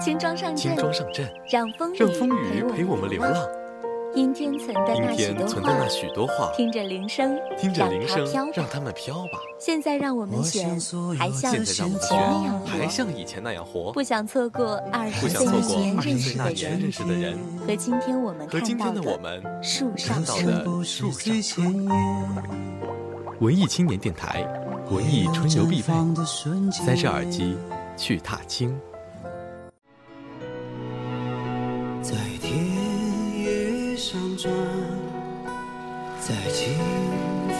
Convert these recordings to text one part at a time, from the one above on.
轻装上阵，轻装上阵，让风让风雨雨陪我们流浪。阴天存的那许多天存的那话，许多话，听着铃声，听着铃声让它们飘吧。现在让我们选还像以前那样活，像以前那样活，不想错过二不十岁那年认识的人那年认识的人和今天我们和今天看到的我们。树上。的树上最春。鲜艳文艺青年电台，文艺春游必备。绽放的瞬间塞着耳机，去踏青。转，在清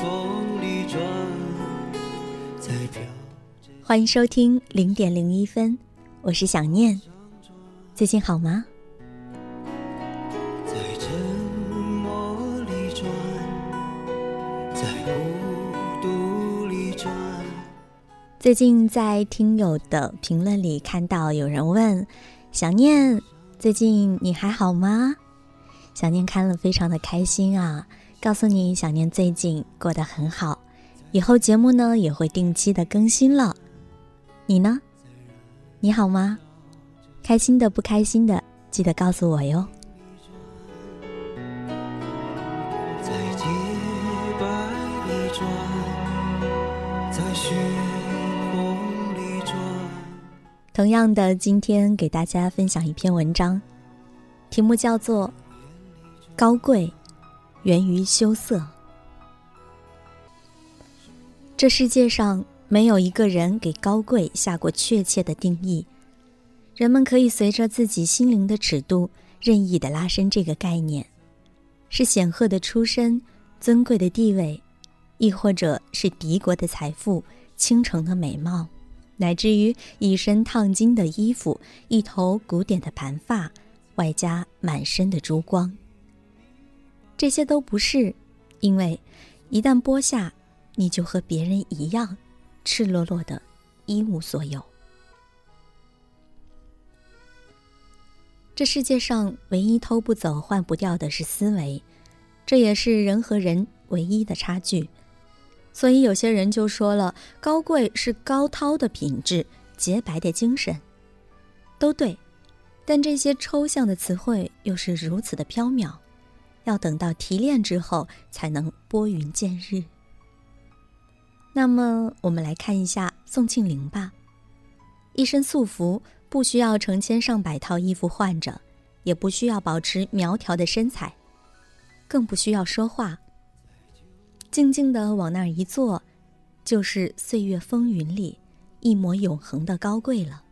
风里转，在飘欢迎收听零点零一分，我是想念。最近好吗？在沉默里转，在孤独里转。最近在听友的评论里看到有人问想念，最近你还好吗？想念看了非常的开心啊，告诉你想念最近过得很好，以后节目呢也会定期的更新了。你呢？你好吗？开心的不开心的，记得告诉我哟。在洁白里转，在血红里转。同样的，今天给大家分享一篇文章，题目叫做《高贵源于羞涩》。这世界上没有一个人给高贵下过确切的定义，人们可以随着自己心灵的尺度任意的拉伸这个概念，是显赫的出身、尊贵的地位，亦或者是敌国的财富、倾城的美貌。乃至于一身烫金的衣服，一头古典的盘发，外加满身的珠光。这些都不是，因为一旦剥下，你就和别人一样，赤裸裸的，一无所有。这世界上唯一偷不走、换不掉的是思维，这也是人和人唯一的差距。所以有些人就说了，高贵是高涛的品质，洁白的精神，都对。但这些抽象的词汇又是如此的缥缈，要等到提炼之后才能拨云见日。那么，我们来看一下宋庆龄吧。一身素服，不需要成千上百套衣服换着，也不需要保持苗条的身材，更不需要说话。静静地往那儿一坐，就是岁月风云里一抹永恒的高贵了。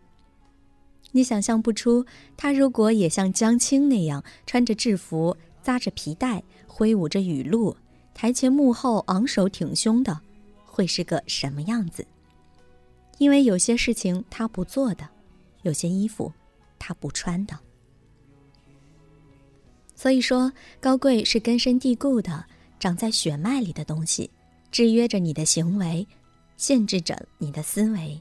你想象不出，他如果也像江青那样穿着制服、扎着皮带、挥舞着雨露，台前幕后昂首挺胸的，会是个什么样子？因为有些事情他不做的，有些衣服他不穿的。所以说，高贵是根深蒂固的。长在血脉里的东西，制约着你的行为，限制着你的思维。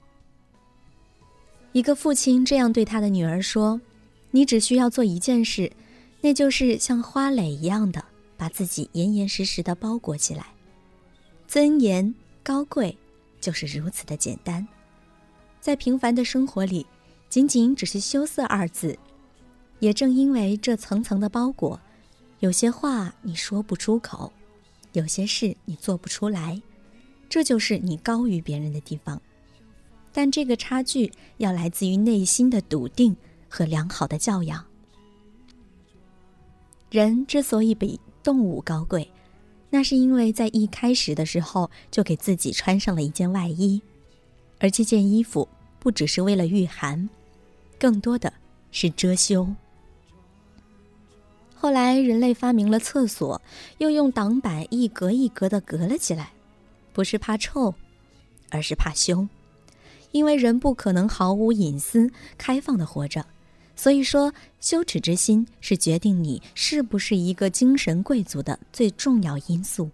一个父亲这样对他的女儿说：“你只需要做一件事，那就是像花蕾一样的把自己严严实实的包裹起来。尊严、高贵，就是如此的简单。在平凡的生活里，仅仅只是羞涩二字。也正因为这层层的包裹，有些话你说不出口。”有些事你做不出来，这就是你高于别人的地方。但这个差距要来自于内心的笃定和良好的教养。人之所以比动物高贵，那是因为在一开始的时候就给自己穿上了一件外衣，而这件衣服不只是为了御寒，更多的是遮羞。后来，人类发明了厕所，又用挡板一格一格的隔了起来，不是怕臭，而是怕羞。因为人不可能毫无隐私、开放的活着，所以说，羞耻之心是决定你是不是一个精神贵族的最重要因素。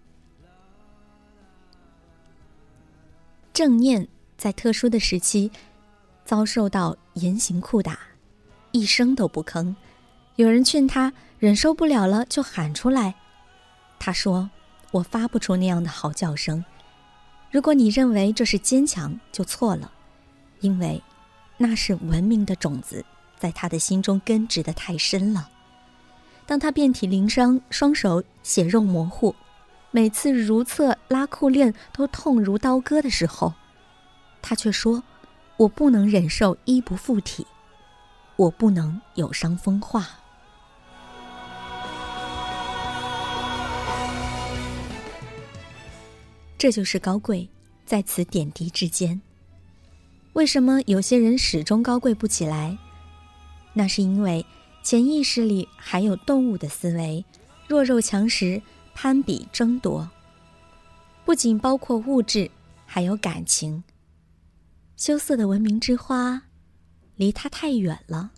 正念在特殊的时期，遭受到严刑酷打，一声都不吭。有人劝他忍受不了了，就喊出来。他说：“我发不出那样的嚎叫声。如果你认为这是坚强，就错了，因为那是文明的种子在他的心中根植的太深了。当他遍体鳞伤，双手血肉模糊，每次如厕拉裤链都痛如刀割的时候，他却说：“我不能忍受衣不附体，我不能有伤风化。”这就是高贵，在此点滴之间。为什么有些人始终高贵不起来？那是因为。潜意识里还有动物的思维，弱肉强食，攀比争夺。不仅包括物质，还有感情。羞涩的文明之花，离他太远了。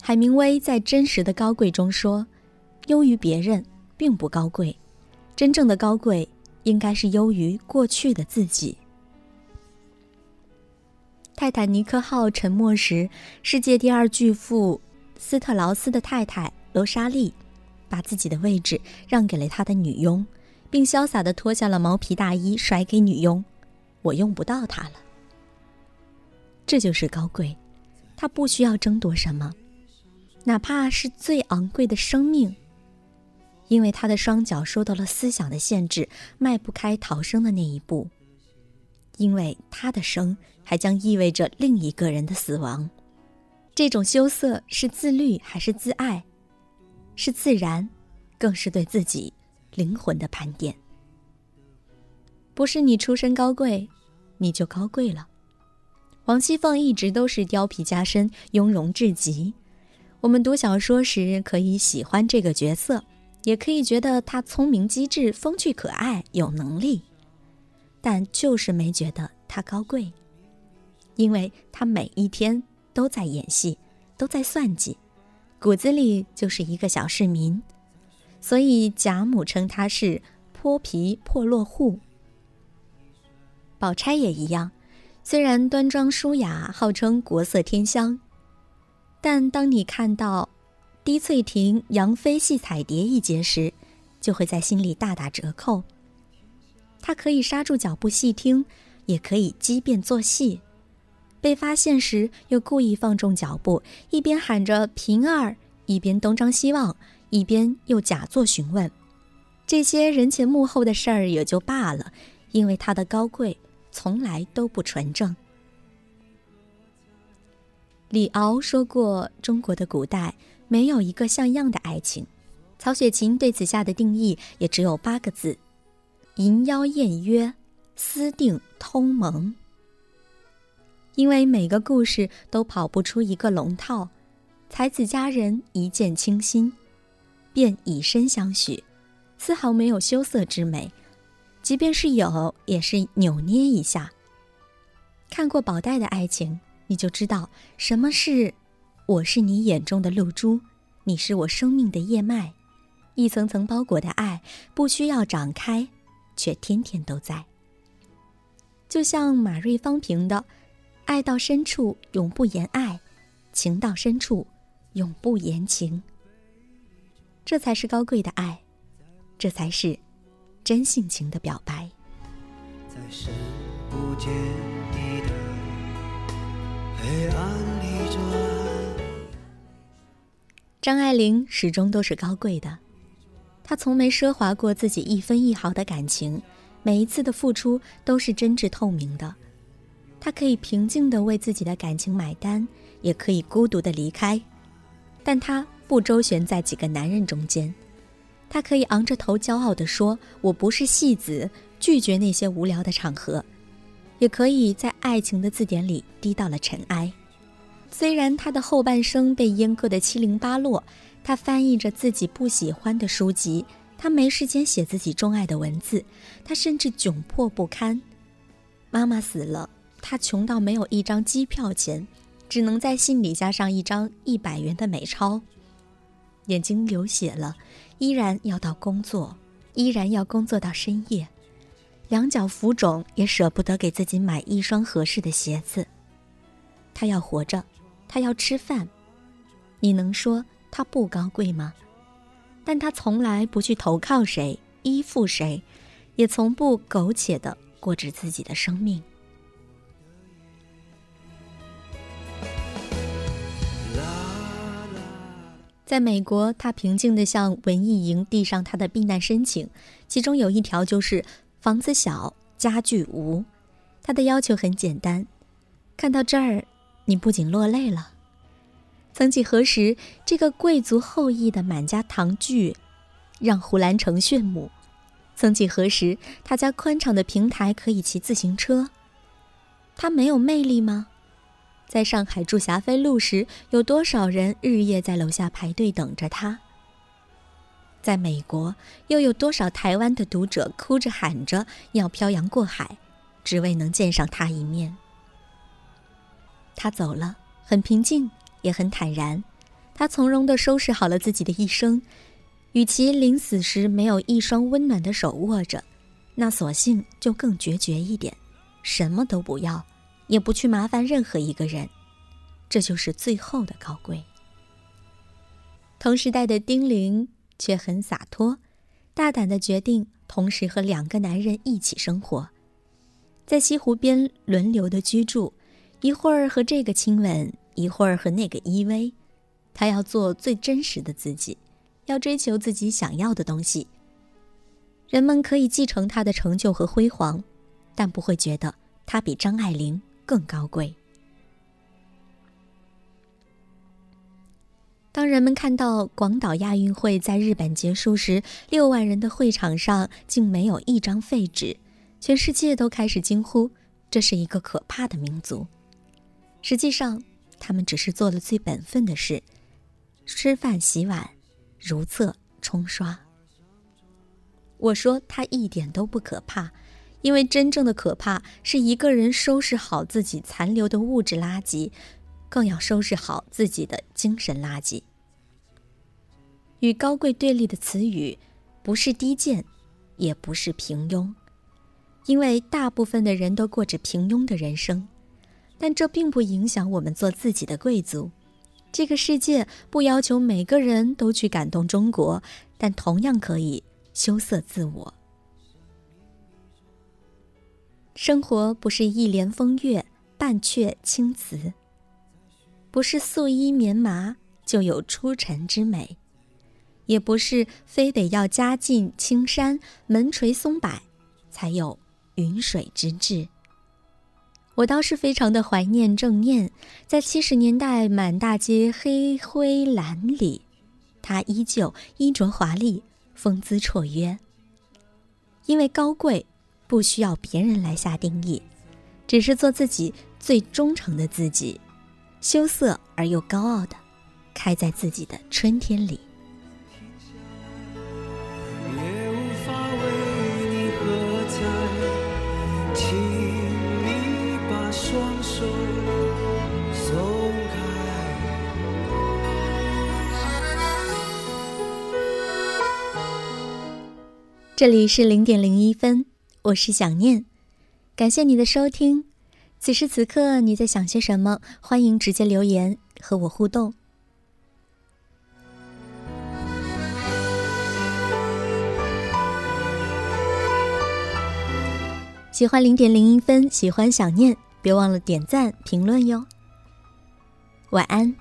海明威在《真实的高贵》中说：“优于别人并不高贵，真正的高贵应该是优于过去的自己。”泰坦尼克号沉没时，世界第二巨富斯特劳斯的太太罗莎莉，把自己的位置让给了他的女佣，并潇洒地脱下了毛皮大衣甩给女佣：“我用不到它了。”这就是高贵，他不需要争夺什么，哪怕是最昂贵的生命，因为他的双脚受到了思想的限制，迈不开逃生的那一步。因为他的生还将意味着另一个人的死亡，这种羞涩是自律还是自爱？是自然，更是对自己灵魂的盘点。不是你出身高贵，你就高贵了。王熙凤一直都是貂皮加身，雍容至极。我们读小说时可以喜欢这个角色，也可以觉得她聪明机智、风趣可爱、有能力。但就是没觉得他高贵，因为他每一天都在演戏，都在算计，骨子里就是一个小市民，所以贾母称他是泼皮破落户。宝钗也一样，虽然端庄淑雅，号称国色天香，但当你看到滴翠亭杨妃戏彩蝶一节时，就会在心里大打折扣。他可以刹住脚步细听，也可以机变做戏。被发现时又故意放重脚步，一边喊着“平儿”，一边东张西望，一边又假作询问。这些人前幕后的事儿也就罢了，因为他的高贵从来都不纯正。李敖说过：“中国的古代没有一个像样的爱情。”曹雪芹对此下的定义也只有八个字。淫妖艳约，私定通盟。因为每个故事都跑不出一个龙套，才子佳人一见倾心，便以身相许，丝毫没有羞涩之美。即便是有，也是扭捏一下。看过宝黛的爱情，你就知道什么是“我是你眼中的露珠，你是我生命的叶脉”，一层层包裹的爱，不需要展开。却天天都在。就像马瑞芳评的：“爱到深处永不言爱，情到深处永不言情。”这才是高贵的爱，这才是真性情的表白。在深不见底的黑暗里转。张爱玲始终都是高贵的。他从没奢华过自己一分一毫的感情，每一次的付出都是真挚透明的。他可以平静地为自己的感情买单，也可以孤独地离开，但他不周旋在几个男人中间。他可以昂着头骄傲地说：“我不是戏子，拒绝那些无聊的场合。”也可以在爱情的字典里低到了尘埃。虽然他的后半生被阉割得七零八落。他翻译着自己不喜欢的书籍，他没时间写自己钟爱的文字，他甚至窘迫不堪。妈妈死了，他穷到没有一张机票钱，只能在信里加上一张一百元的美钞。眼睛流血了，依然要到工作，依然要工作到深夜。两脚浮肿，也舍不得给自己买一双合适的鞋子。他要活着，他要吃饭。你能说？他不高贵吗？但他从来不去投靠谁依附谁也从不苟且的过着自己的生命。在美国他平静的向文艺营递上他的避难申请其中有一条就是房子小家具无。他的要求很简单看到这儿你不仅落泪了曾几何时，这个贵族后裔的满家堂聚，让胡兰成炫目。曾几何时，他家宽敞的平台可以骑自行车。他没有魅力吗？在上海住霞飞路时，有多少人日夜在楼下排队等着他？在美国，又有多少台湾的读者哭着喊着要漂洋过海，只为能见上他一面？他走了，很平静，也很坦然。他从容地收拾好了自己的一生。与其临死时没有一双温暖的手握着，那索性就更决绝一点，什么都不要，也不去麻烦任何一个人，这就是最后的高贵。同时代的丁玲却很洒脱，大胆的决定同时和两个男人一起生活，在西湖边轮流的居住，一会儿和这个亲吻，一会儿和那个依偎，她要做最真实的自己。要追求自己想要的东西。人们可以继承他的成就和辉煌，但不会觉得他比张爱玲更高贵。当人们看到广岛亚运会在日本结束时，六万人的会场上竟没有一张废纸，全世界都开始惊呼：“这是一个可怕的民族。”实际上，他们只是做了最本分的事：吃饭、洗碗。如厕冲刷。我说他一点都不可怕，因为真正的可怕是一个人收拾好自己残留的物质垃圾，更要收拾好自己的精神垃圾。与高贵对立的词语，不是低贱，也不是平庸，因为大部分的人都过着平庸的人生，但这并不影响我们做自己的贵族。这个世界不要求每个人都去感动中国，但同样可以羞涩自我。生活不是一帘风月，半阙青瓷；不是素衣棉麻就有出尘之美，也不是非得要家近青山门垂松柏，才有云水之志。我倒是非常的怀念郑念，在七十年代满大街黑灰蓝里，他依旧衣着华丽，风姿绰约。因为高贵，不需要别人来下定义，只是做自己最忠诚的自己，羞涩而又高傲的，开在自己的春天里。这里是零点零一分，我是想念，感谢你的收听。此时此刻你在想些什么？欢迎直接留言和我互动。喜欢零点零一分，喜欢想念，别忘了点赞评论哟。晚安。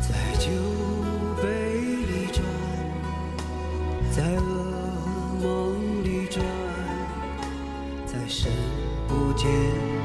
在酒杯里在噩梦里转在深不见